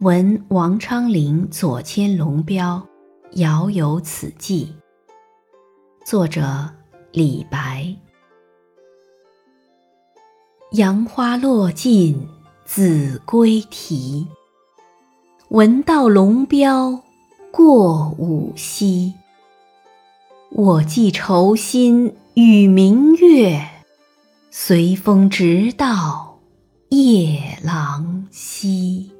闻王昌龄左迁龙标遥有此寄作者李白。杨花落尽子规啼闻道龙标过五溪。我寄愁心与明月随风直到夜郎西。